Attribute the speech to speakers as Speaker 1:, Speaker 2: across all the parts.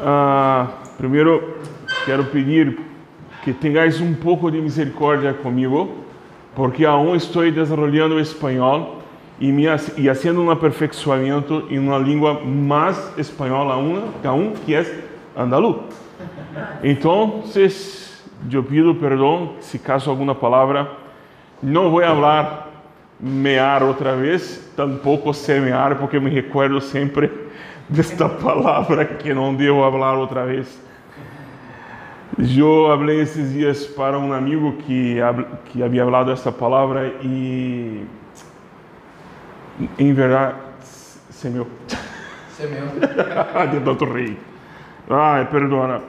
Speaker 1: Ah, primeiro, quero pedir que tengáis um pouco de misericórdia comigo, porque aún estou desenvolvendo o espanhol e, me, e haciendo um aperfeiçoamento em uma língua mais espanhola aún, aún que é andaluz. Então, eu pido perdão se caso alguma palavra não vou falar mear outra vez, tampouco semear, porque me recuerdo sempre desta palavra que não devo falar outra vez. Eu falei esses dias para um amigo que, que havia falado esta palavra e, em verdade, semeou.
Speaker 2: Semeou.
Speaker 1: de tanto rei. Ai, perdona.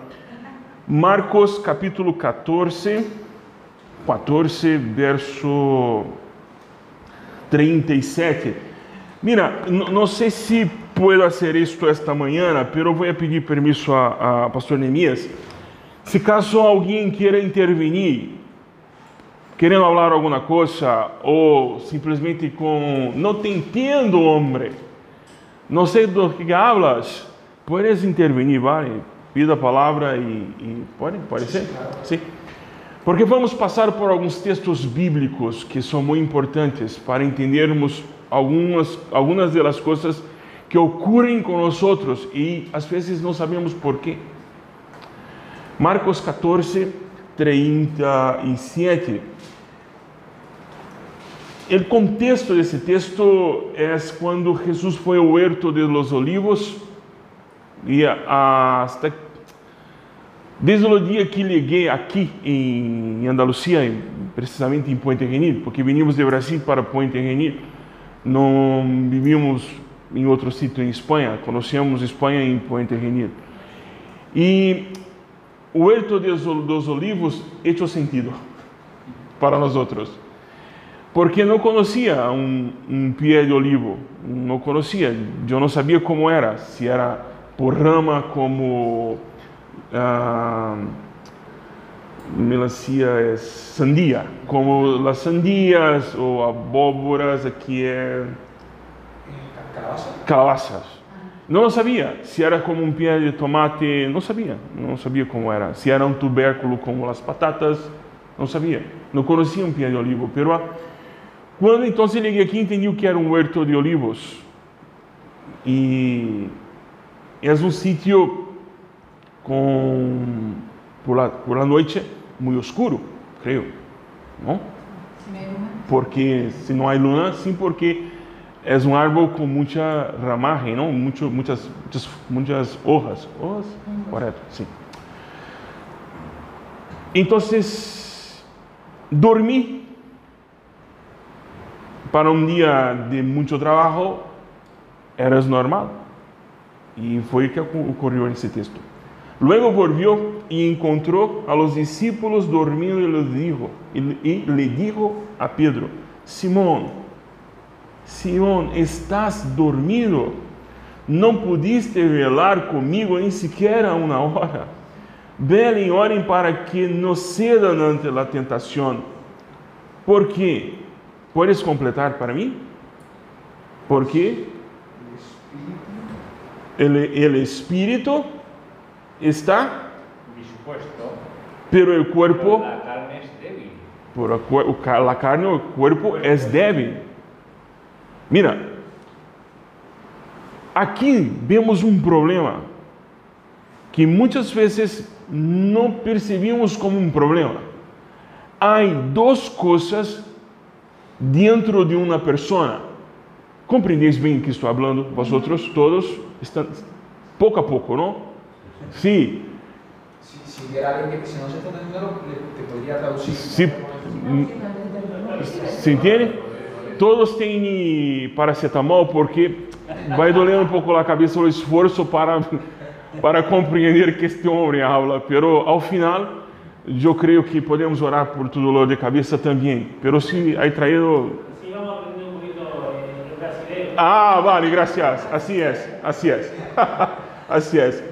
Speaker 1: Marcos capítulo 14, 14, verso 37. Mira, não sei se puedo hacer esto esta pero voy a pedir permiso a, pastor Nemias. Se caso alguém queira intervenir, querendo falar alguma coisa, ou simplesmente com não te entendo, homem, não sei do que hablas, puedes intervenir, vale? Pida a palavra e, e pode, pode ser? Sim. Porque vamos passar por alguns textos bíblicos que são muito importantes para entendermos algumas, algumas das coisas que ocorrem com nós outros e às vezes não sabemos por quê. Marcos 14, 37. O contexto desse texto é quando Jesus foi ao huerto de los olivos e hasta desde o dia que liguei aqui em Andalucia, precisamente em Puente Genil, porque vinimos de Brasil para Puente Genil, não vivíamos em outro sítio em Espanha, conhecemos Espanha em Puente Genil. E o Huerto dos Olivos hecho sentido para nós outros. Porque não conhecia um, um pé de olivo, não conhecia, eu não sabia como era, se era por rama como ah, melancia é sandia, como as sandias ou abóboras, aqui é
Speaker 2: Calabaza.
Speaker 1: calabaças. Não sabia se era como um pé de tomate, não sabia, não sabia como era. Se era um tubérculo como as batatas, não sabia. Não conhecia um pé de olivo, pero quando então cheguei aqui entendi que era um huerto de olivos. E é um sítio com por la, por la noite muito escuro, creio, não? Porque se não há luna, sim, porque é um árbol com muita ramaje, não? Muito, muitas, muitas, muitas hojas. Hojas? Correto, sim. Então, dormi para um dia de muito trabalho era normal. E foi o que ocorreu nesse texto. Luego volvió y encontró a los discípulos dormindo y les dijo, le dijo a Pedro, Simón, Simón, estás dormido, não pudiste velar comigo nem sequer uma hora. Velem orem para que não cedam ante a tentação. Por quê? Podes completar para mim? Porque o Espírito está,
Speaker 3: dispuesto,
Speaker 1: pero el
Speaker 3: carne es débil.
Speaker 1: por a, cu- o la carne, o cuerpo es débil. Mira, aqui vemos um problema que muitas vezes não percebemos como um problema. Há duas coisas dentro de uma pessoa. Compreendeis bem o que estou falando? Vosotros todos estão pouco a pouco, não? Sim.
Speaker 2: Si, si hubiera alguien que si no se está entendiendo, te podría traducir.
Speaker 1: Se, se entende? Todos têm paracetamol porque vai doler um pouco a cabeça o esforço para para compreender que este homem habla, pero ao final eu creio que podemos orar por tu dolor de cabeça também. Pero se aí traído
Speaker 4: vamos un poquito eh, el brasileño.
Speaker 1: Ah, vale, gracias. Así es, así es. así es.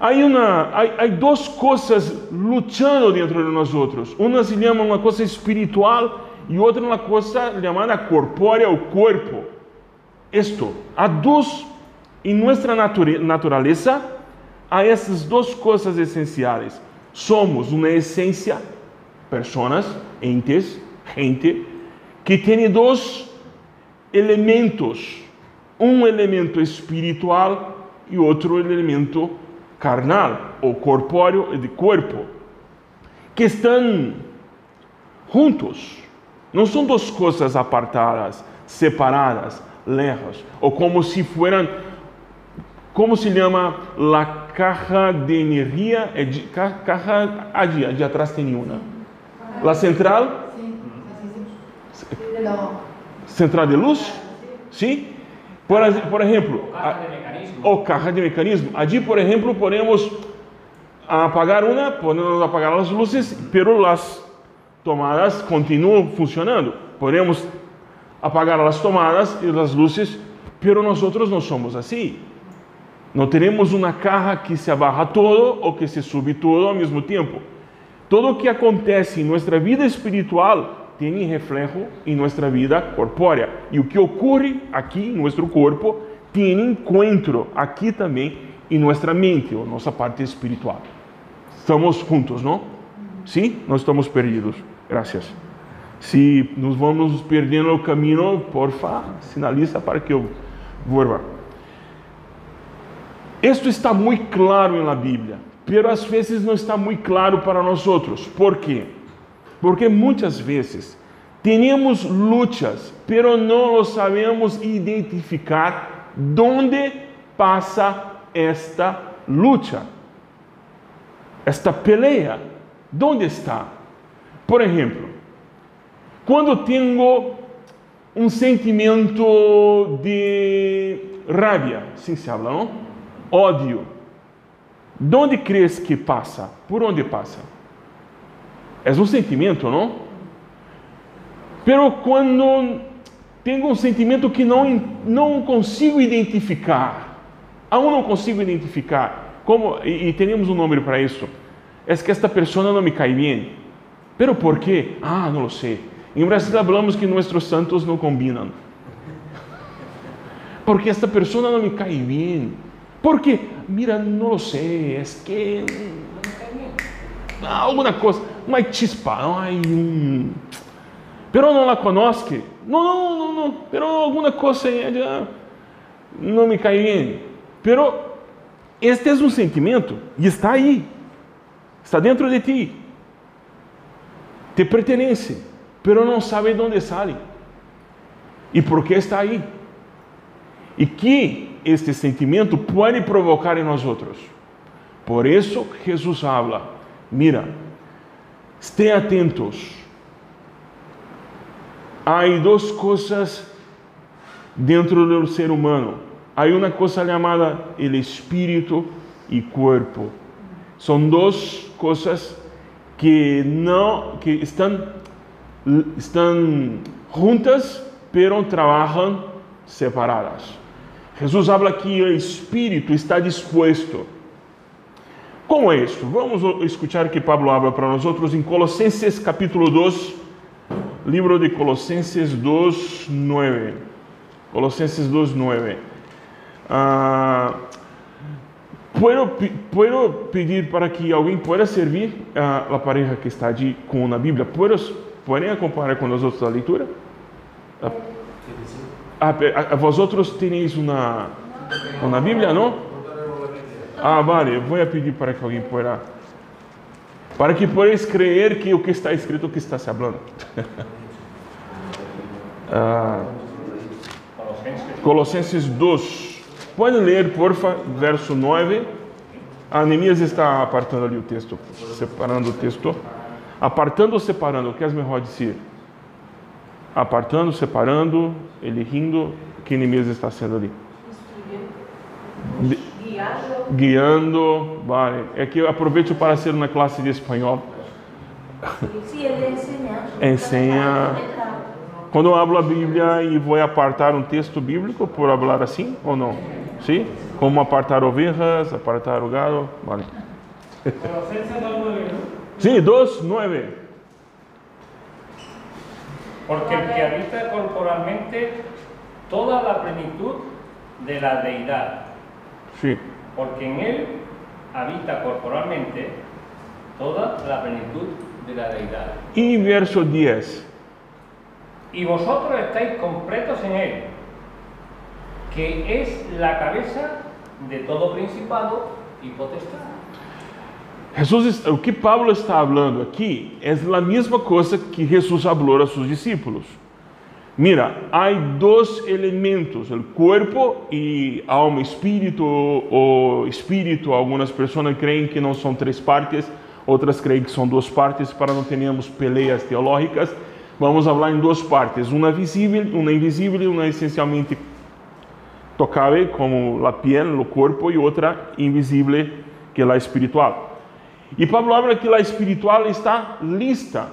Speaker 1: Hay, una, hay, hay dos cosas luchando dentro de nosotros. Una se llama una cosa espiritual y otra una cosa llamada corpórea o cuerpo. Esto, há dos em nossa nature- natureza há essas duas coisas essenciais. Somos uma essência, personas, entes, gente, que tem dois elementos: um elemento espiritual e outro elemento carnal, ou corpóreo, de corpo, que estão juntos. Não são duas coisas apartadas, separadas, lejos, ou como se fueran, como se chama la caja de energia, é de, ca- caja, allí, allí atrás tem uma. La central.
Speaker 5: Pero,
Speaker 1: central de luz, sim? Por, por exemplo,
Speaker 3: Caja
Speaker 1: a-
Speaker 3: de mecanismo.
Speaker 1: o caja de mecanismo. Allí, por ejemplo, podemos apagar una, podemos apagar las luces, pero las tomadas continúan funcionando. Podemos apagar las tomadas y las luces, pero nosotros no somos así. No tenemos una caja que se abaja todo o que se sube todo al mismo tiempo. Todo o que acontece em nossa vida espiritual tem reflejo em nossa vida corpórea. E o que ocorre aqui em nosso corpo tem encontro aqui também em nossa mente, ou nossa parte espiritual. Estamos juntos, não? Sim? Não estamos perdidos. Graças. Se nos vamos perdendo o caminho, porfa, sinaliza para que eu vuelva. Isto está muito claro na Bíblia, pero às vezes não está muito claro para nós outros. Por quê? Porque muitas vezes temos lutas, pero não sabemos identificar onde passa esta luta, esta peleia. Onde está? Por exemplo, quando tenho um sentimento de rabia, assim se habla, não? Ódio. Donde crees que passa? Por onde passa? É um sentimento, não? Pero quando tenho um sentimento que não não consigo identificar, aún não consigo identificar, como e, e temos um nome para isso, é que esta pessoa não me cai bem. Pero por quê? Ah, não lo sei. Em Brasil falamos que nossos santos não combinam. Porque esta pessoa não me cai bem. ¿Por qué? Mira, no lo sé, es que ah, alguna cosa, no hay chispa, no hay un... Pero no la conozco. No, no, no, no, pero alguna cosa ella no me cae bien. Pero este es un sentimiento y está ahí, está dentro de ti. Te pertenece, pero não sabe de onde sale. E por que está aí? E que este sentimento pode provocar em nós outros. Por isso Jesus habla, mira, estén atentos. Há duas coisas dentro do ser humano. Há uma coisa chamada el espírito e corpo. São duas coisas que não que estão estão juntas, pero trabalham separadas. Jesus habla que o espírito está disposto. Como é isso? Vamos escutar o que Pablo habla para nós outros em Colossenses capítulo 2, livro de Colossenses 2, 9. Colossenses 2, 9. Ah, puedo, puedo pedir para que alguém pueda servir a la pareja que está allí com a Bíblia? ¿Puedes, ¿Pueden acompanhar com nós outros a leitura? Ah, ah, a, a vosotros tenéis uma, uma Bíblia, não? Ah, vale, vou pedir para que alguém pueda, para que podáis creer que o que está escrito, o que está se hablando. ah, Colossenses 2. Pode ler, porfa, verso 9. A Neemias está apartando ali o texto, separando o texto. Apartando ou separando? O que melhor dizer? Apartando, separando, ele rindo. Que Neemias está sendo ali? De-
Speaker 5: guiando,
Speaker 1: guiando, vale. É que eu aproveito para ser uma classe de espanhol.
Speaker 5: sí, él le enseña.
Speaker 1: Enseña. Quando eu hablo a Bíblia e vou apartar um texto bíblico, por falar assim ou não? Sim? Como apartar ovelhas, apartar gado, vale.
Speaker 4: Colosenses 2.9, ¿no?
Speaker 1: Sim, 2, 9.
Speaker 3: Porque el que habita corporalmente toda la plenitud de la deidad
Speaker 1: Sí.
Speaker 3: porque en él habita corporalmente toda la plenitud de la deidad.
Speaker 1: Y verso 10.
Speaker 3: Y vosotros estáis completos en él, que es la cabeza de todo principado y potestad.
Speaker 1: Jesus, es- o que Pablo está falando aqui é a mesma coisa que Jesus falou a seus discípulos. Mira, há dois elementos, o corpo e alma, espírito ou espírito. Algumas pessoas creem que não são três partes, outras creem que são duas partes, para não termos peleas teológicas. Vamos falar em duas partes, uma visível, uma invisível e uma essencialmente tocável, como a piel, o corpo, e outra invisível, que é a espiritual. E Pablo habla que a espiritual está lista.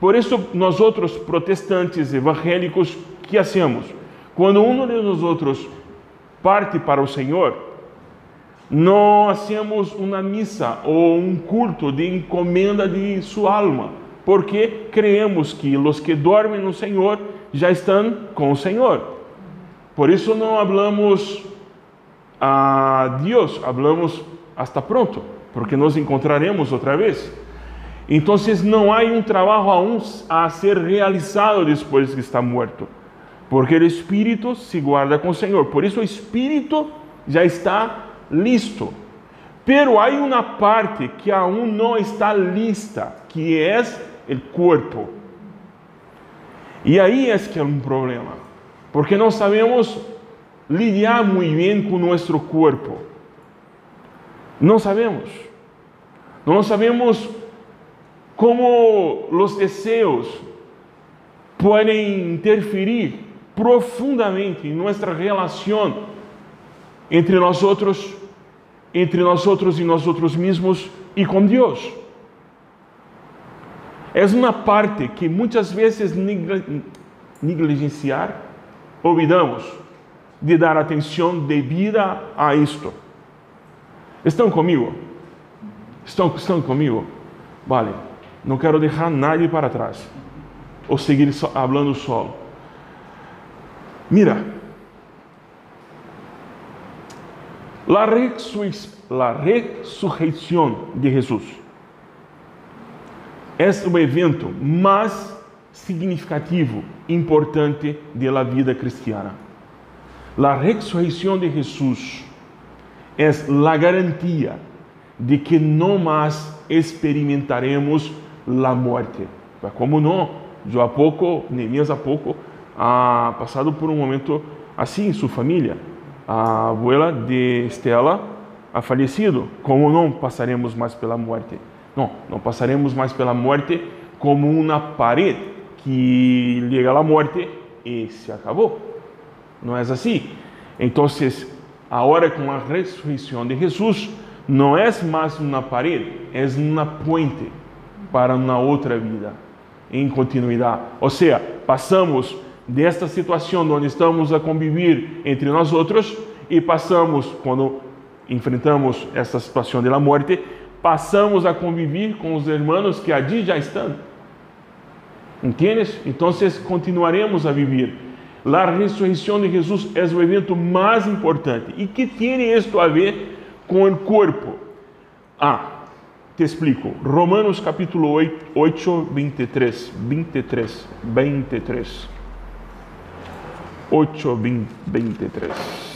Speaker 1: Por isso, nós outros protestantes evangélicos, que hacemos? Quando um de nós outros parte para o Senhor, não hacemos uma missa ou um culto de encomenda de sua alma, porque creemos que os que dormem no Senhor já estão com o Senhor. Por isso não hablamos a Deus, hablamos hasta pronto, porque nos encontraremos outra vez. Então, não há um trabalho a ser realizado depois que está morto, porque o espírito se guarda com o Senhor. Por isso, o espírito já está listo. Pero há uma parte que aún não está lista, que é o corpo. E aí é que é um problema, porque não sabemos lidar muito bem com nosso corpo. Não sabemos. Não sabemos como os desejos podem interferir profundamente em nossa relação entre nós outros, entre nós outros e nós outros mesmos e com Deus. É uma parte que muitas vezes negli- negligenciar, olvidamos de dar atenção devida a isto. Estão comigo? Estão, comigo? Vale, não quero deixar nadie para trás ou seguir só, falando solo. Mira, la, la resurreição de Jesus é o evento mais significativo, importante da vida cristiana. La ressurreição de Jesus é a garantia de que não mais experimentaremos a morte. Como não? Eu há pouco, Neemias há pouco, ha passado por um momento assim sua família. A abuela de Estela ha falecido. Como não passaremos mais pela morte? Não, não passaremos mais pela morte como uma parede que liga à morte e se acabou. Não é assim? Então, agora com a ressurreição de Jesus, não é mais uma parede, é uma puente para uma outra vida em continuidade. Ou seja, passamos desta situação onde estamos a conviver entre nós outros e passamos, quando enfrentamos essa situação da morte, passamos a conviver com os irmãos que ali já estão. ¿Entiendes? Então continuaremos a viver. A ressurreição de Jesus é o evento mais importante. E que tem isto a ver com o corpo? Ah, te explico. Romanos capítulo 8, 8 23. 23. 23. 8, 23.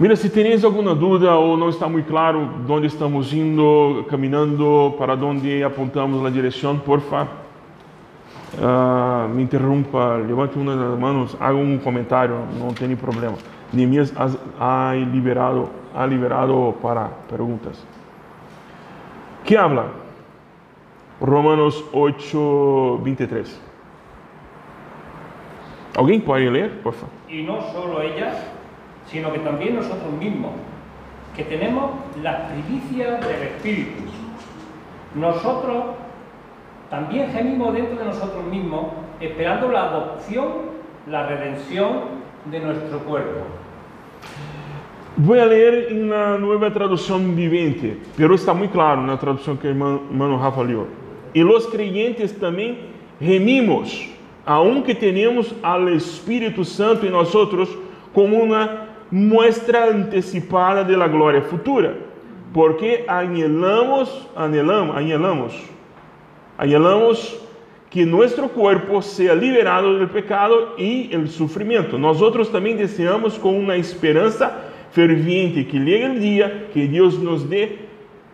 Speaker 1: Mira, se tenéis alguma dúvida ou não está muito claro de onde estamos indo, caminhando, para onde apontamos na direção, porfa, uh, me interrompa, levante uma das mãos, haga um comentário, não tem problema. Neemias ha liberado, ha liberado para perguntas. Que habla? Romanos 8, 23. ¿Alguien puede leer, por favor?
Speaker 3: Y no solo ellas, sino que también nosotros mismos, que tenemos las primicias del Espíritu. Nosotros también gemimos dentro de nosotros mismos, esperando la adopción, la redención de nuestro cuerpo.
Speaker 1: Voy a leer en la nueva traducción viviente, pero está muy claro na tradução que o irmão, irmão Rafa leu. E los creyentes também remimos, aunque tenemos al Espírito Santo nós outros, como uma muestra antecipada de la gloria futura, porque anhelamos, anhelamos, anhelamos, anhelamos que nuestro cuerpo sea liberado del pecado y el sufrimiento. Nosotros también deseamos con una esperanza ferviente que llegue el día que Dios nos dé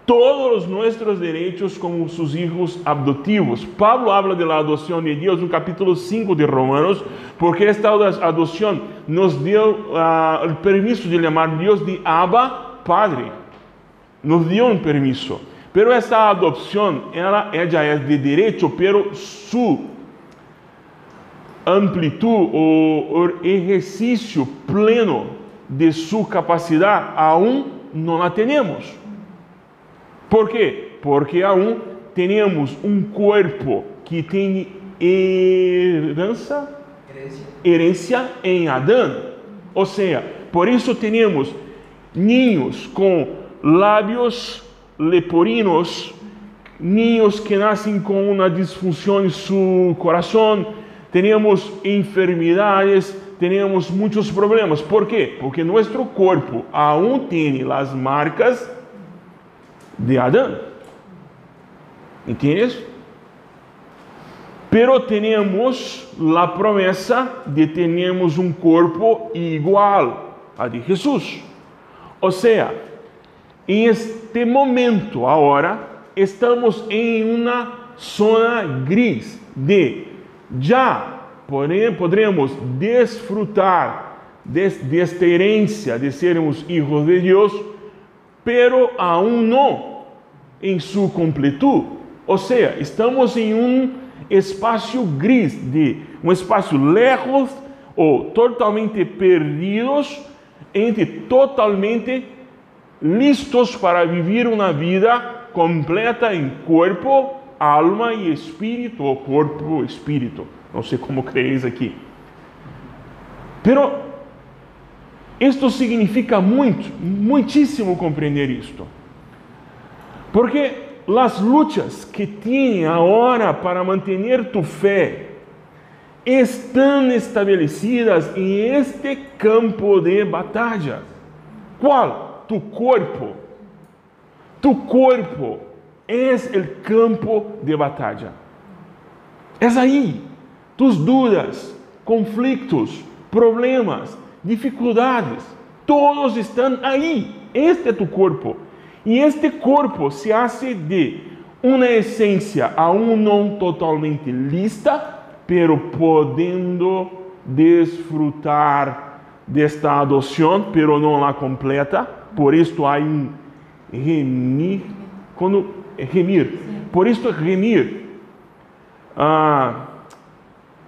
Speaker 1: todos los nuestros derechos como sus hijos adoptivos. Pablo habla de la adopción de en el capítulo 5 de Romanos, porque esta adopción nos dio uh, el permiso de llamar Dios de Abba Padre. Nos dio un permiso. Pero essa adopção, ela, ela é de direito, pero su amplitude ou exercício pleno de sua capacidade aún não a temos. Por quê? Porque aún temos um corpo que tem herança, herência em Adão. Ou seja, por isso temos ninhos com lábios leporinos, niños que nacen con una disfunción en su corazón, tenemos enfermedades, tenemos muchos problemas. ¿Por qué? Porque nuestro cuerpo aún tiene las marcas de Adán. ¿Entiendes? Pero tenemos la promesa de tenemos un cuerpo igual a de Jesús. O sea, em este momento, agora, estamos em uma zona gris de já podemos desfrutar desta herência de sermos hijos de Deus, pero aún não em sua completude. Ou seja, estamos em um espaço gris de um espaço lejos ou totalmente perdidos entre totalmente listos para vivir uma vida completa em corpo, alma e espírito, ou corpo, espírito. Não sei como crees aqui. Pero isto significa muito, muitíssimo compreender isto. Porque as lutas que tem agora para manter tu fé estão estabelecidas em este campo de batalha. Qual? Tu corpo. Tu corpo é o campo de batalha. É aí. Tus dúvidas, conflitos, problemas, dificuldades, todos estão aí. Este é tu corpo. E este corpo se hace de uma essência aún não totalmente lista, pero podendo desfrutar desta adoção, pero não la completa. Por isto há um remir, quando remir. Por isto remir. Ah,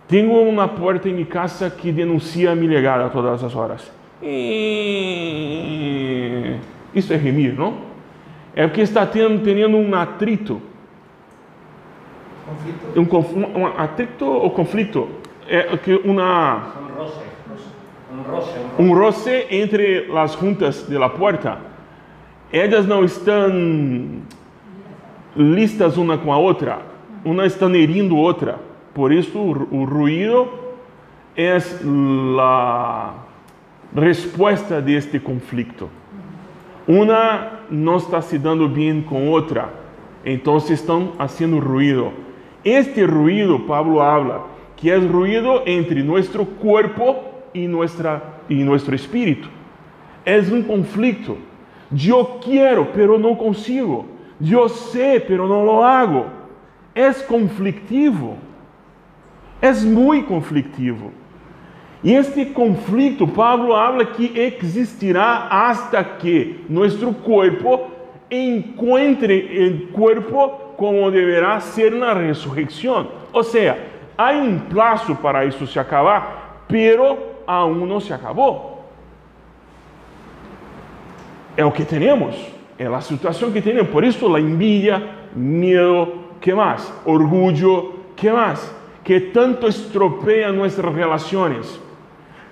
Speaker 1: tenho uma porta em minha casa que denuncia a legada a todas as horas. E... Isso é remir, não? É porque está tendo, tendo um atrito.
Speaker 2: Conflito.
Speaker 1: Um, conf- um atrito ou conflito? É que uma,
Speaker 3: roce. Roce. Roce.
Speaker 1: um roce entre as juntas de la porta. Elas não estão listas uma com a outra. Uma está herindo outra. Por isso o, ruído é a resposta deste conflito. Uma não está se dando bem com outra, então estão fazendo ruído. Este ruído, Pablo habla, que é ruído entre nosso corpo e, nuestra, e nosso espírito. É um conflito. Eu quero, pero não consigo. Eu sei, pero não lo hago. É conflictivo. É muito conflictivo. E este conflito, Pablo habla que existirá hasta que nosso corpo encontre o corpo como deverá ser na ressurreição. Ou seja, há um prazo para isso se acabar, pero aún não se acabou. É o que temos, é a situação que temos. Por isso, a envidia, medo, que mais? Orgulho, que mais? Que tanto estropeia nossas relações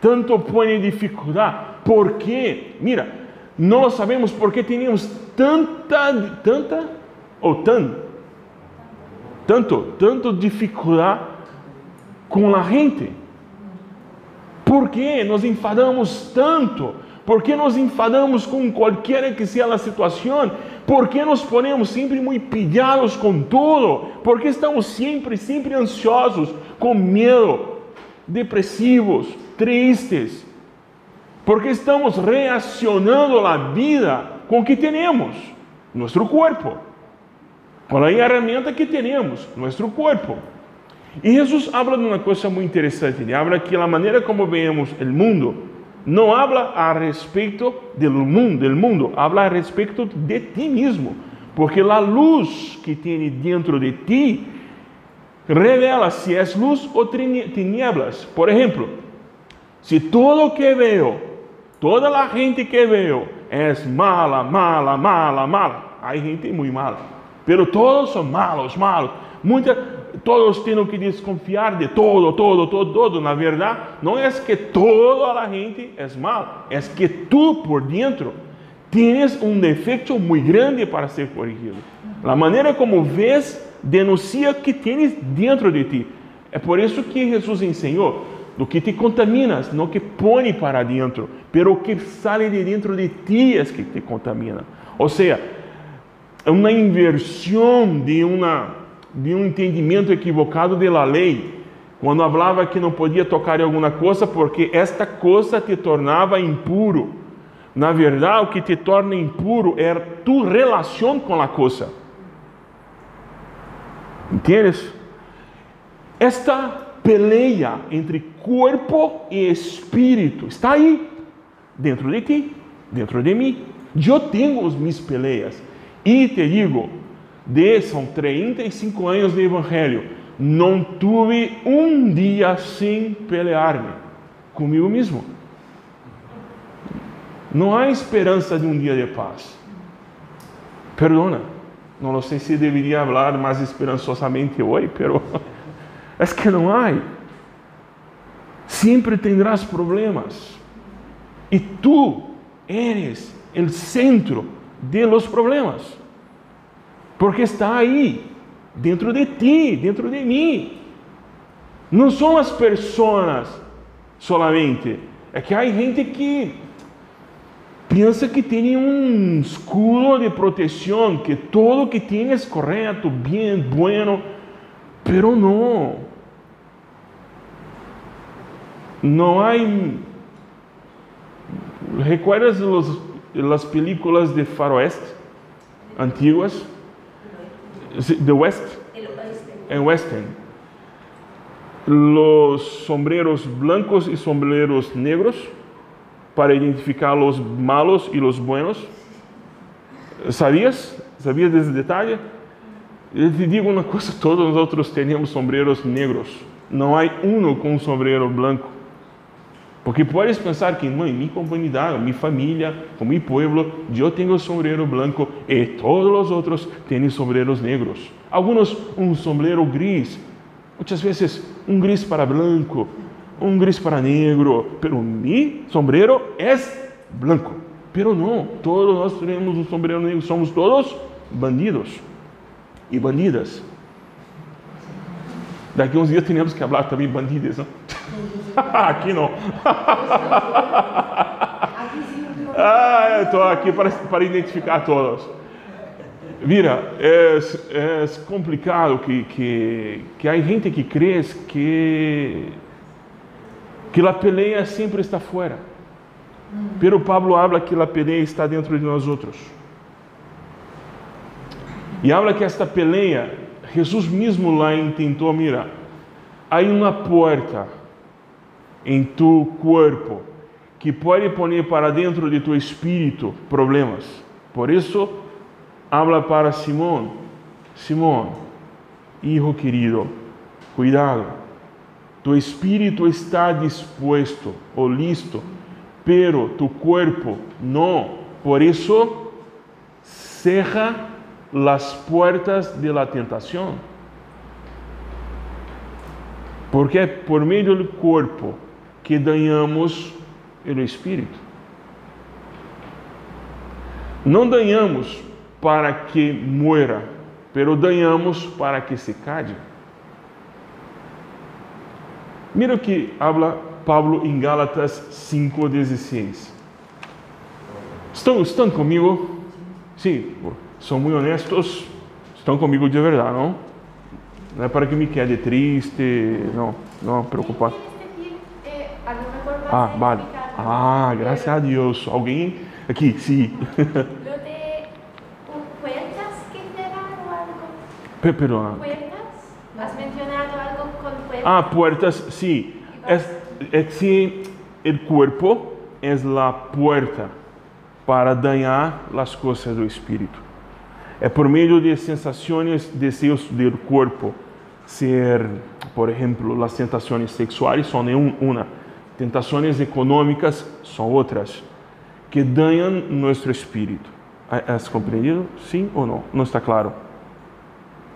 Speaker 1: tanto põe em dificuldade. Por quê? Mira, não lo sabemos porque temos tanta, tanta, ou tan, tanto, tanto dificuldade com a gente. Por que nos enfadamos tanto? ¿Por qué nos enfadamos con cualquiera que sea la situación? ¿Por qué nos ponemos siempre muy pillados con todo? ¿Por qué estamos siempre, siempre ansiosos, con miedo, depresivos, tristes? ¿Por qué estamos reaccionando a vida com o que temos? Nosso corpo. Com a ferramenta que temos, nosso corpo. E Jesus habla de uma coisa muito interessante. Ele habla que a maneira como vemos o mundo não habla a respeito do mundo, del mundo, habla a respeito de ti mesmo, porque a luz que tem dentro de ti revela se é luz ou tinieblas. Por exemplo, se todo o que veo, toda a gente que veo é mala, mala, mala, mala, há gente muito mala, pero todos são malos, malos. Muita, todos têm que desconfiar de todo, todo, todo, todo. Na verdade, não é que toda a gente é mal, é que tu por dentro tens um defeito muito grande para ser corrigido. A maneira como vês denuncia que tens dentro de ti. É por isso que Jesus ensinou do que te contaminas, não que põe para dentro, pero que sale de dentro de ti é que te contamina. Ou seja, é uma inversão de uma de um entendimento equivocado da lei, quando falava que não podia tocar em alguma coisa porque esta coisa te tornava impuro. Na verdade, o que te torna impuro é tu relação com a coisa. Entendes? Esta peleia entre corpo e espírito está aí, dentro de ti, dentro de mim. Eu tenho as minhas peleias. E te digo, de, são 35 anos de evangelho, não tive um dia sem pelear-me comigo mesmo. Não há esperança de um dia de paz. Perdona, não sei se deveria falar mais esperançosamente hoje, pero é que não há. Sempre tendrás problemas. E tu eres o centro de los problemas. Porque está aí, dentro de ti, dentro de mim. Não são as pessoas solamente. É que há gente que pensa que tem um escudo de proteção, que todo que tem é correto, bem, bueno, pero não. Não há. ¿Recuerdas las películas de faroeste antiguas? De West, en Western, los sombreros blancos y sombreros negros para identificar los malos y los buenos. ¿Sabías? ¿Sabías ese detalle? Eu te digo uma coisa: todos nós temos sombreros negros. Não há um com um sombrero branco. Porque podes pensar que, mãe, minha comunidade, minha família, meu povo, eu tenho sombrero branco e todos os outros têm sombreros negros. Alguns um sombrero gris, muitas vezes um gris para branco, um gris para negro, pero mi sombrero é branco. Pero não, todos nós temos um sombrero negro, somos todos bandidos e bandidas. Daqui uns dias teremos que falar também bandidas, não? aqui não. ah, estou aqui para, para identificar todos. Mira, é, é complicado que, que, que há gente que crê que, que a peleia sempre está fora. Pero Pablo habla que a peleia está dentro de nós outros. E habla que esta peleia, Jesus mesmo lá intentou, mira, há uma porta em tu corpo que pode pôr para dentro de tu espírito problemas. Por isso, habla para Simón, Simón, hijo querido, cuidado, tu espírito está dispuesto ou listo, pero tu corpo não. Por isso, cerra las puertas de la tentación. Porque por meio do corpo que ganhamos o Espírito. Não ganhamos para que muera, pero ganhamos para que se cade. Mira o que habla Pablo em Gálatas 5,16. Estão, estão comigo? Sim, são muito honestos. Estão comigo de verdade, não? Não é para que me quede triste, não, não preocupado. Ah, vale. Ah,
Speaker 5: pero
Speaker 1: graças a Deus. Alguém aqui, sim.
Speaker 5: Puertas que cerrar o algo.
Speaker 1: Pe- Perdona.
Speaker 5: ¿Puertas? ¿Has mencionado algo con puertas?
Speaker 1: Ah, puertas, sí. Es, es que el cuerpo es la puerta para dañar las cosas del espíritu. É por meio de sensações, desejos do corpo ser, por exemplo, as tentações sexuais são nenhum, uma, tentações econômicas são outras, que danham nosso espírito. ¿Has compreendido? Sim ou não? Não está claro?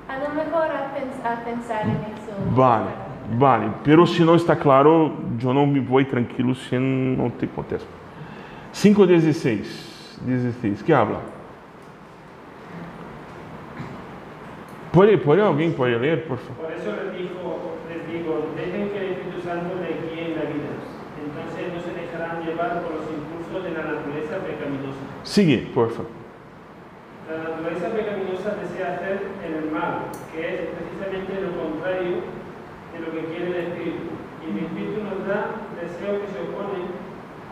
Speaker 5: A lo mejor a, pens- a pensar en eso.
Speaker 1: Vale, vale. Pero se não está claro, eu não me vou tranquilo se não te contesto. 5.16. 16. Que habla? Pode, pode alguém pode ler, por favor?
Speaker 4: Por eso les, dijo, por los impulsos de la naturaleza pecaminosa.
Speaker 1: Sigue, por favor.
Speaker 4: La naturaleza pecaminosa desea hacer el mal, que es precisamente lo contrario de lo que quiere el Espíritu. Y el Espíritu nos da deseos que se oponen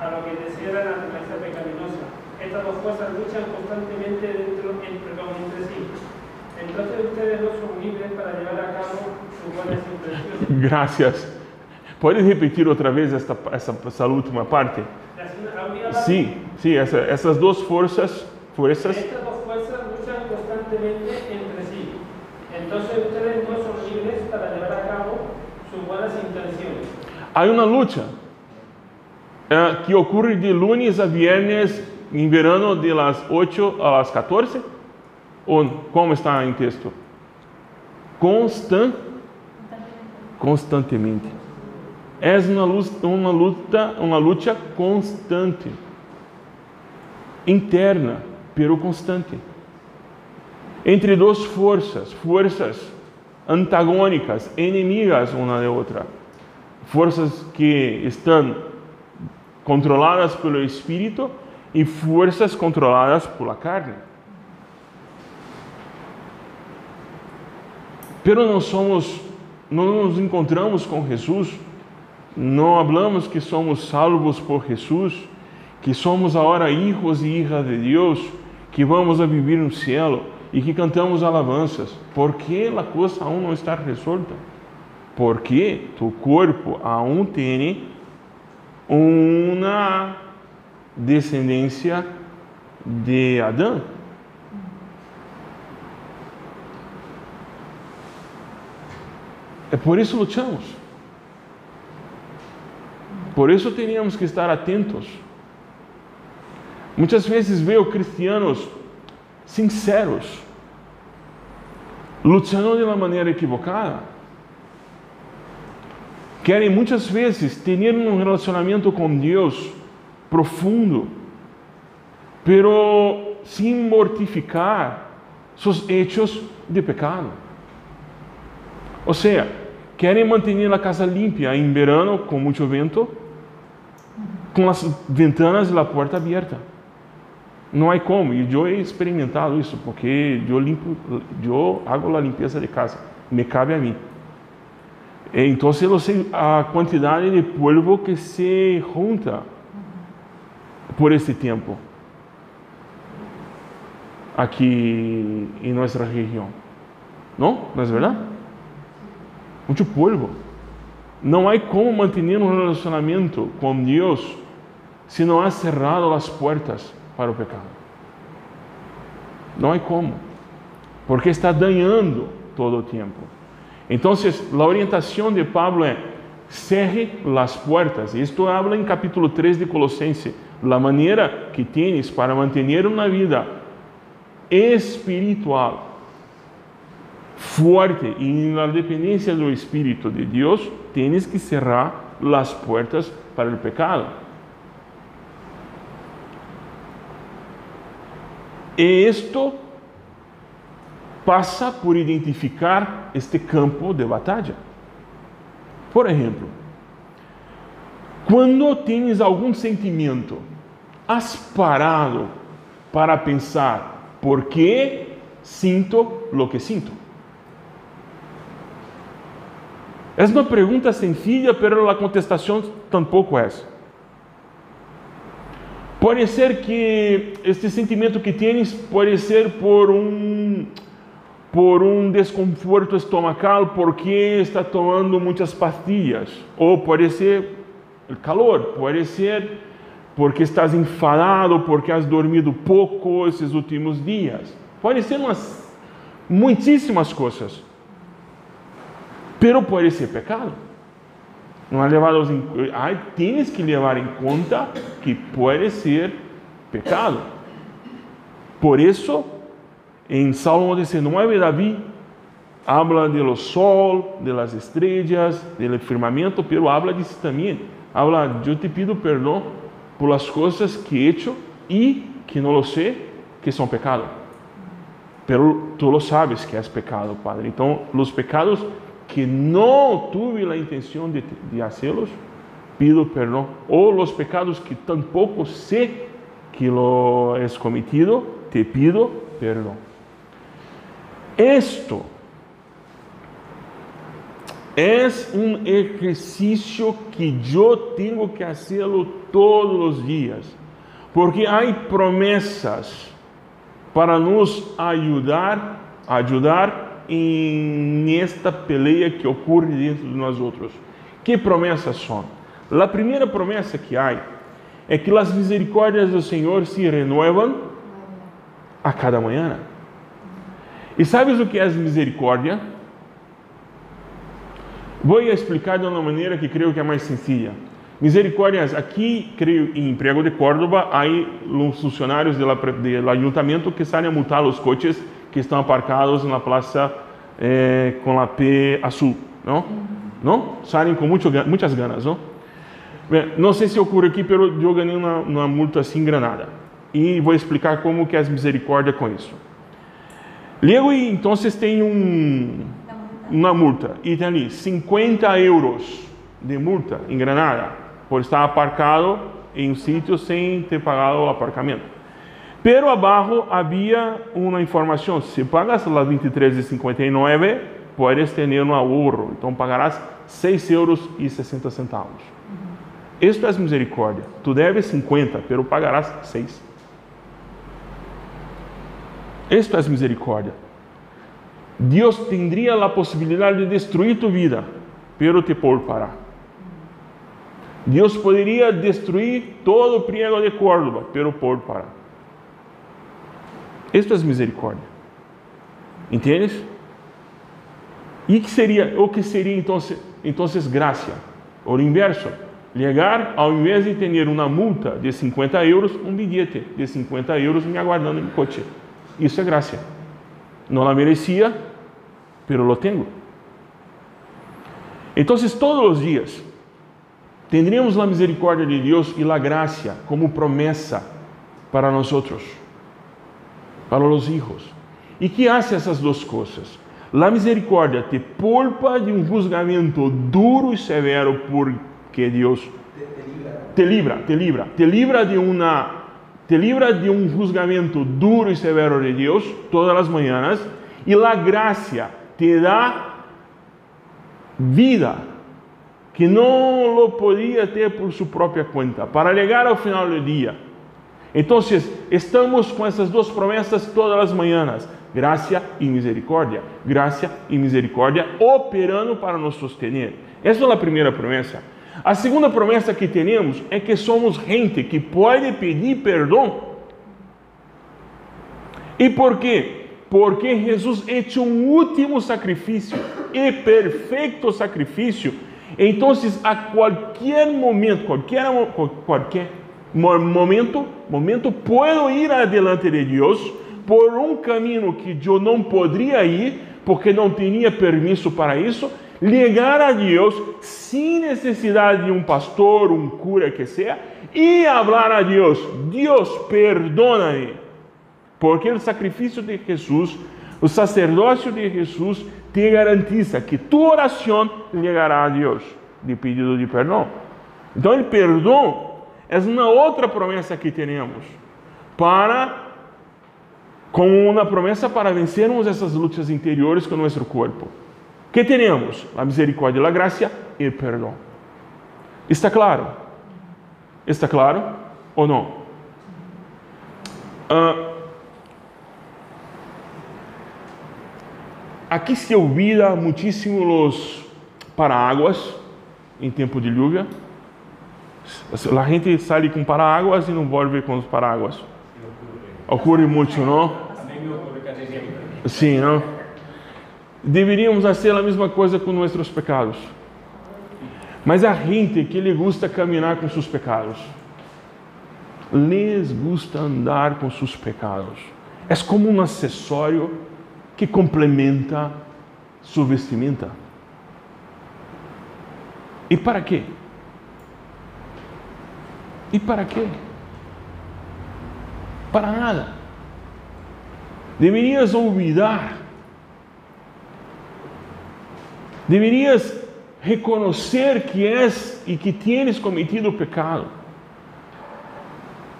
Speaker 4: a lo que desea la naturaleza pecaminosa. Estas dos fuerzas luchan constantemente dentro, en- perdón, entre sí. Entonces ustedes no son libres para llevar a cabo sus buenas intenciones.
Speaker 1: Gracias. Pode repetir outra vez esta, essa, essa última parte? Sim, sim, essa, essas duas forças, forças
Speaker 4: Estas dos fuerzas luchan constantemente entre sí. Entonces ustedes no son libres para llevar a cabo sus buenas intenciones.
Speaker 1: Há uma luta eh, que ocorre de lunes a viernes em verano de las 8 a las 14? Ou como está em texto? Constan, constantemente. É uma luta, uma luta, uma luta constante, interna, pero constante, entre duas forças, forças antagônicas, inimigas uma da outra. Forças que estão controladas pelo espírito e forças controladas pela carne. Pero não somos, não nos encontramos com Jesus, não falamos que somos salvos por Jesus, que somos agora hijos e hijas de Deus, que vamos a viver no céu e que cantamos alabanças. Por que a coisa aún não está resolta? porque tu corpo aún tem uma descendência de Adão. É por isso lutamos. Por isso teríamos que estar atentos. Muitas vezes vejo cristianos sinceros, lutando de uma maneira equivocada querem muitas vezes ter um relacionamento com Deus profundo, pero sem mortificar seus hechos de pecado. Ou seja, querem manter a casa limpa em verano com muito vento, com as ventanas e a porta aberta. Não há como, e eu he experimentado isso, porque eu limpo, eu hago a limpeza de casa, me cabe a mim. Então, eu sei a quantidade de polvo que se junta por esse tempo aqui em nossa região. Não? Não é verdade? Muito polvo. Não há como manter um relacionamento com Deus se não há cerrado as portas para o pecado. Não há como. Porque está danhando todo o tempo. Então, a orientação de Pablo é cerre as portas. Isto habla em capítulo 3 de Colossenses. A maneira que tens para manter uma vida espiritual forte e na dependência do Espírito de Deus, tens que cerrar as portas para o pecado. E isto passa por identificar este campo de batalha. Por exemplo, quando tens algum sentimento has parado para pensar por que sinto lo que sinto? É uma pergunta sencilla, pero a contestação tampouco é. Pode ser que este sentimento que tienes pode ser por um por um desconforto estomacal porque está tomando muitas pastillas, ou pode ser o calor, pode ser porque estás enfadado, porque has dormido pouco esses últimos dias. Pode ser umas muitíssimas coisas. Pero pode ser pecado. Não é levado em, ai, tienes que levar em conta que pode ser pecado. Por isso, em Salmo 19, Davi habla de lo sol, de las estrellas, del firmamento, pero habla disso também. Habla, eu te pido perdão por las coisas que he hecho e que não lo sé, que são pecado. Pero tu lo sabes que é pecado, Padre. Então, os pecados que não tuve a intenção de, de hacê-los, pido perdão. Ou os pecados que tampouco sé que lo es cometido, te pido perdão. Esto es un ejercicio que yo tengo que hacerlo todos los días, porque hay promesas para nos ayudar, ayudar en esta pelea que ocurre dentro de nosotros. ¿Qué promesas son? La primera promesa que hay es que las misericordias del Señor se renuevan a cada mañana. E sabes o que é misericórdia? Vou explicar de uma maneira que creio que é mais sencilla. Misericórdia, aqui, creio, em Priego de Córdoba, há os funcionários do ayuntamiento que saem a multar os coches que estão aparcados na praça eh, com a P azul, não? Não? Saem com muito, muitas ganas, não? Bem, não sei se ocorre aqui, mas eu ganhei uma, uma multa assim granada. E vou explicar como que é misericórdia com isso. Luego, então, tem um, uma multa e tem ali 50 euros de multa em Granada por estar aparcado em um sítio sem ter pagado o aparcamento. Pero abaixo havia uma informação: se pagas as 23,59, puedes ter um ahorro. Então pagarás 6 euros e 60 centavos. Isto é misericórdia. Tu deves 50, pero pagarás 6. Esto es misericordia. Dios tendría la posibilidad de destruir tu vida, pero te poupará. Dios podría destruir todo o priego de Córdoba, pero poupará. Esto es misericordia. ¿Entiendes? E que seria, o que seria então, então graça? O inverso, chegar ao invés de ter uma multa de 50 euros, um bilhete de 50 euros me aguardando no coche. Isso é graça. Não la merecia, pero lo tengo. Então, todos os dias, tendríamos a misericórdia de Deus e a graça como promessa para nós, para os hijos. E que hace essas duas coisas? A misericórdia te pulpa de um julgamento duro e severo, porque Deus te libra, te libra, te libra de uma te libra de um julgamento duro e severo de Deus todas as manhãs e a graça te dá vida que não lo podia ter por sua própria conta para chegar ao final do dia. Então, estamos com essas duas promessas todas as manhãs: graça e misericórdia, graça e misericórdia operando para nos sostener. Essa é a primeira promessa. A segunda promessa que temos é que somos gente que pode pedir perdão. E por quê? Porque Jesus hecho um último sacrifício e perfeito sacrifício. Então, a qualquer momento, qualquer, qualquer momento, momento, posso ir adiante de Deus por um caminho que eu não poderia ir, porque não tinha permisso para isso, ligar a Deus sem necessidade de um pastor, um cura que seja, e falar a Deus: Deus, perdona-me. Porque o sacrifício de Jesus, o sacerdócio de Jesus, te garantiza que tu oração chegará a Deus de pedido de perdão. Então, o perdão É uma outra promessa que temos para com uma promessa para vencermos essas lutas interiores com nosso corpo. Que temos? A misericórdia, a graça e perdão. Está claro? Está claro ou não? Ah, aqui se olvida muitíssimo os paraguas em tempo de lluvia. A gente sai com paraguas e não volta com os paraguas. Ocorre muito, não?
Speaker 3: Ocurre siempre.
Speaker 1: Sim, não? Deveríamos fazer a mesma coisa com nossos pecados. Mas a gente que lhe gusta caminhar com seus pecados, les gusta andar com seus pecados. É como um acessório que complementa sua vestimenta. E para quê? E para quê? Para nada. Deverias olvidar. Deverias reconhecer que és e que tienes cometido pecado.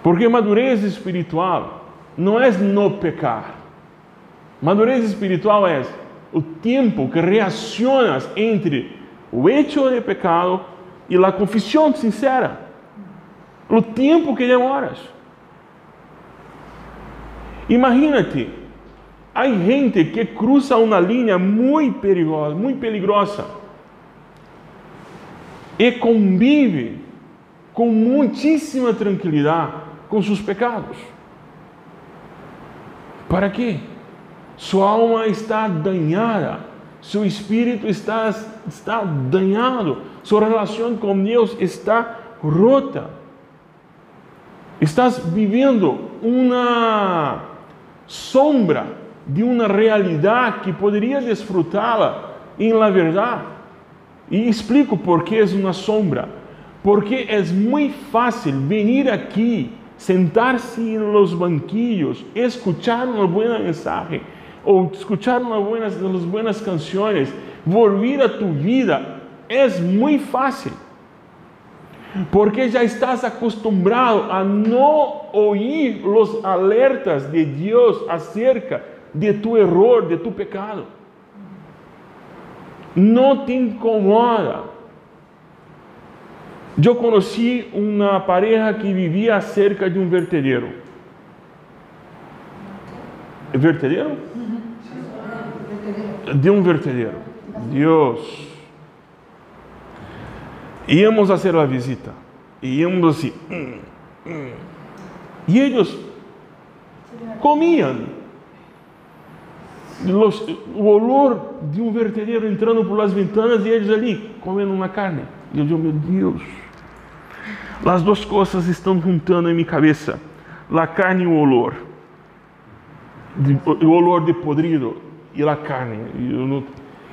Speaker 1: Porque madurez espiritual não é no pecar. Madurez espiritual é o tempo que reacionas entre o hecho de pecado e a confissão sincera. O tempo que demoras. Imagínate, há gente que cruza uma linha muito perigosa, muito peligrosa e convive com muitíssima tranquilidade com seus pecados. Para quê? Sua alma está danhada, seu espírito está, está danhado, sua relação com Deus está rota. Estás vivendo uma sombra de uma realidade que poderia desfrutá-la em la verdade. E explico por que é uma sombra. Porque é muito fácil vir aqui, sentar-se nos banquillos, escuchar uma boa mensagem, ou escuchar uma buenas, umas buenas canções, volver a tu vida, é muito fácil. Porque já estás acostumbrado a não ouvir os alertas de Deus acerca de tu erro, de tu pecado. Não te incomoda. Eu conheci uma pareja que vivia cerca de um vertedero. ¿Vertedero? De um vertedero. Deus. Íamos a visita. E íamos assim. hum, hum. E eles comiam. Los- o olor de um vertedero entrando por las ventanas e eles ali comendo uma carne. E eu digo, meu Deus, as duas coisas estão juntando em minha cabeça: a carne e o olor. O olor de podrido e a carne.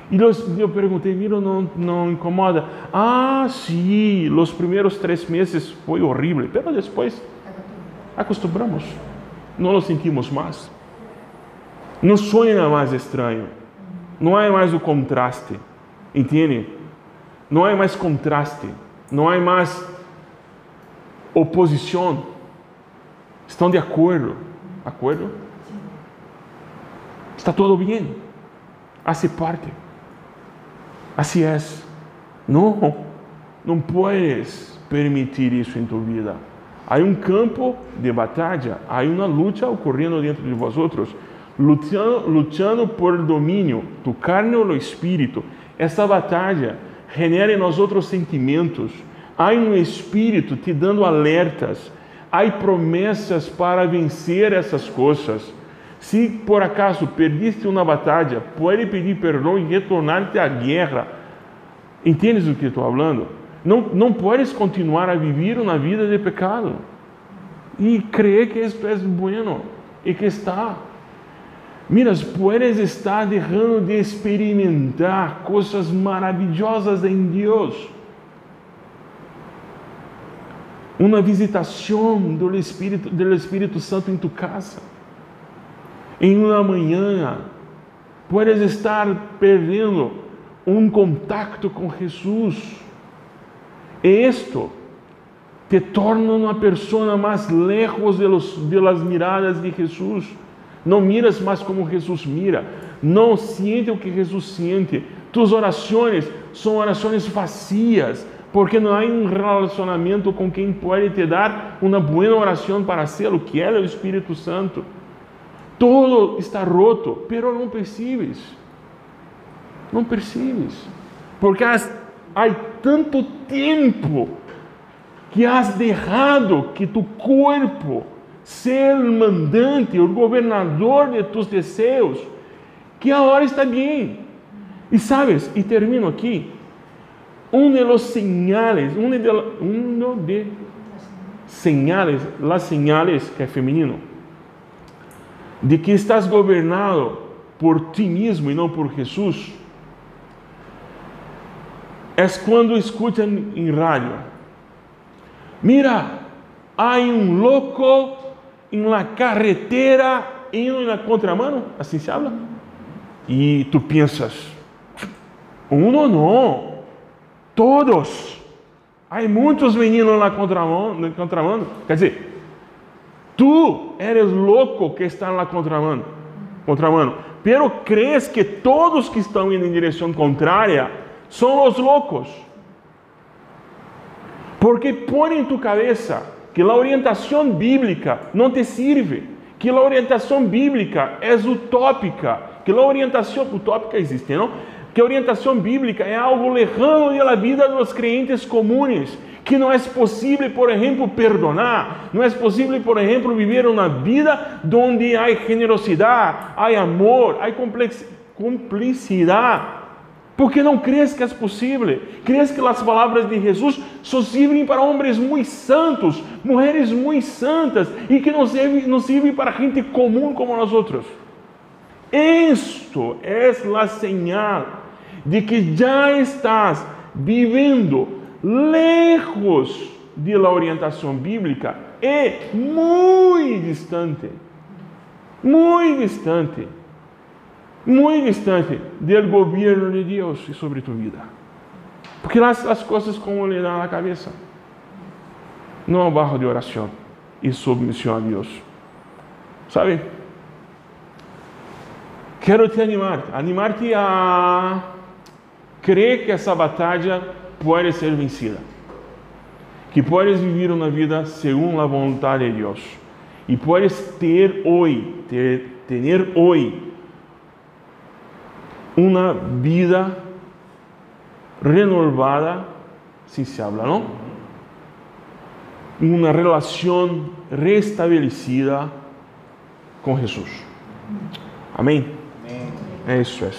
Speaker 1: E eu, perguntei, mira, não, não incomoda? Ah, sim, os primeiros três meses foi horrível, mas depois acostumbramos, não lo sentimos mais. Não suena mais estranho, não há mais o contraste, entende? Não há mais contraste, não há mais oposição. Estão de acordo? Acordo? Está tudo bem. Hace parte. Assim é. Não, não puedes permitir isso em tua vida. Há um campo de batalha, há uma luta ocorrendo dentro de vosotros, lutando, lutando por domínio, tu carne ou espírito. Essa batalha genera em nós outros sentimentos. Há um espírito te dando alertas, há promessas para vencer essas coisas. Se por acaso perdiste uma batalha, pode pedir perdão e retornar-te à guerra. Entendes do que estou falando? Não, não podes continuar a viver uma vida de pecado e crer que isto é bueno e que está. Miras, puedes estar deixando de experimentar coisas maravilhosas em Deus. Uma visitação do Espírito, do Espírito Santo em tu casa. Em uma manhã, puedes estar perdendo um contato com Jesus. Esto te torna uma pessoa mais lejos de, los, de las miradas de Jesus. Não miras mais como Jesus mira. Não siente o que Jesus sente. Tus orações são orações vazias, porque não há um relacionamento com quem pode te dar uma boa oração para ser o que é o Espírito Santo. Todo está roto, pero não percebes. Não percebes. Porque há tanto tempo que has deixado que tu corpo ser o mandante, o governador de tus desejos, que agora está bem. E sabes, e termino aqui, um de los señales, um de, uno de señales, las señales que é feminino, de que estás governado por ti mesmo e não por Jesus, é quando escutam em rádio, mira, há um louco em la carretera indo na contramano, assim se habla, e tu pensas, um não, todos. Há muitos meninos na contramano, contramano. Quer dizer, tu eres louco que está na contramano, contramano. Pero crees que todos que estão indo em direção contrária são os loucos. Porque põe em tu cabeça que a orientação bíblica não te serve, que a orientação bíblica é utópica, que a orientação utópica existe, não? Que a orientação bíblica é algo lejano da vida dos crentes comuns, que não é possível, por exemplo, perdonar, não é possível, por exemplo, viver uma vida onde há generosidade, há amor, há cumplicidade. Porque não crees que é possível? Crees que as palavras de Jesus só servem para homens muito santos, mulheres muito santas e que não servem, não servem para gente comum como nós outros. Isto é a señal de que já estás vivendo lejos de la orientação bíblica e muito distante, muito distante muito distante do governo de Deus sobre tu vida. Porque lá as coisas como lhe dá na cabeça. Não barro de oração e submissão a Deus. Sabe? Quero te animar, animar-te a crer que essa batalha pode ser vencida. Que podes viver uma vida segundo a vontade de Deus. E podes ter hoje, ter, ter hoje uma vida renovada, si se habla, ¿no? Uma relação restabelecida com Jesus. Amém? Amém. Isso é.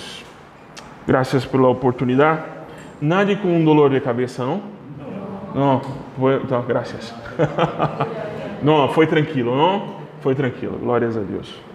Speaker 1: Graças pela oportunidade. Nadie com dolor de cabeça, não? Não. Foi, então, graças. não, foi tranquilo, não? Foi tranquilo. Glórias a Deus.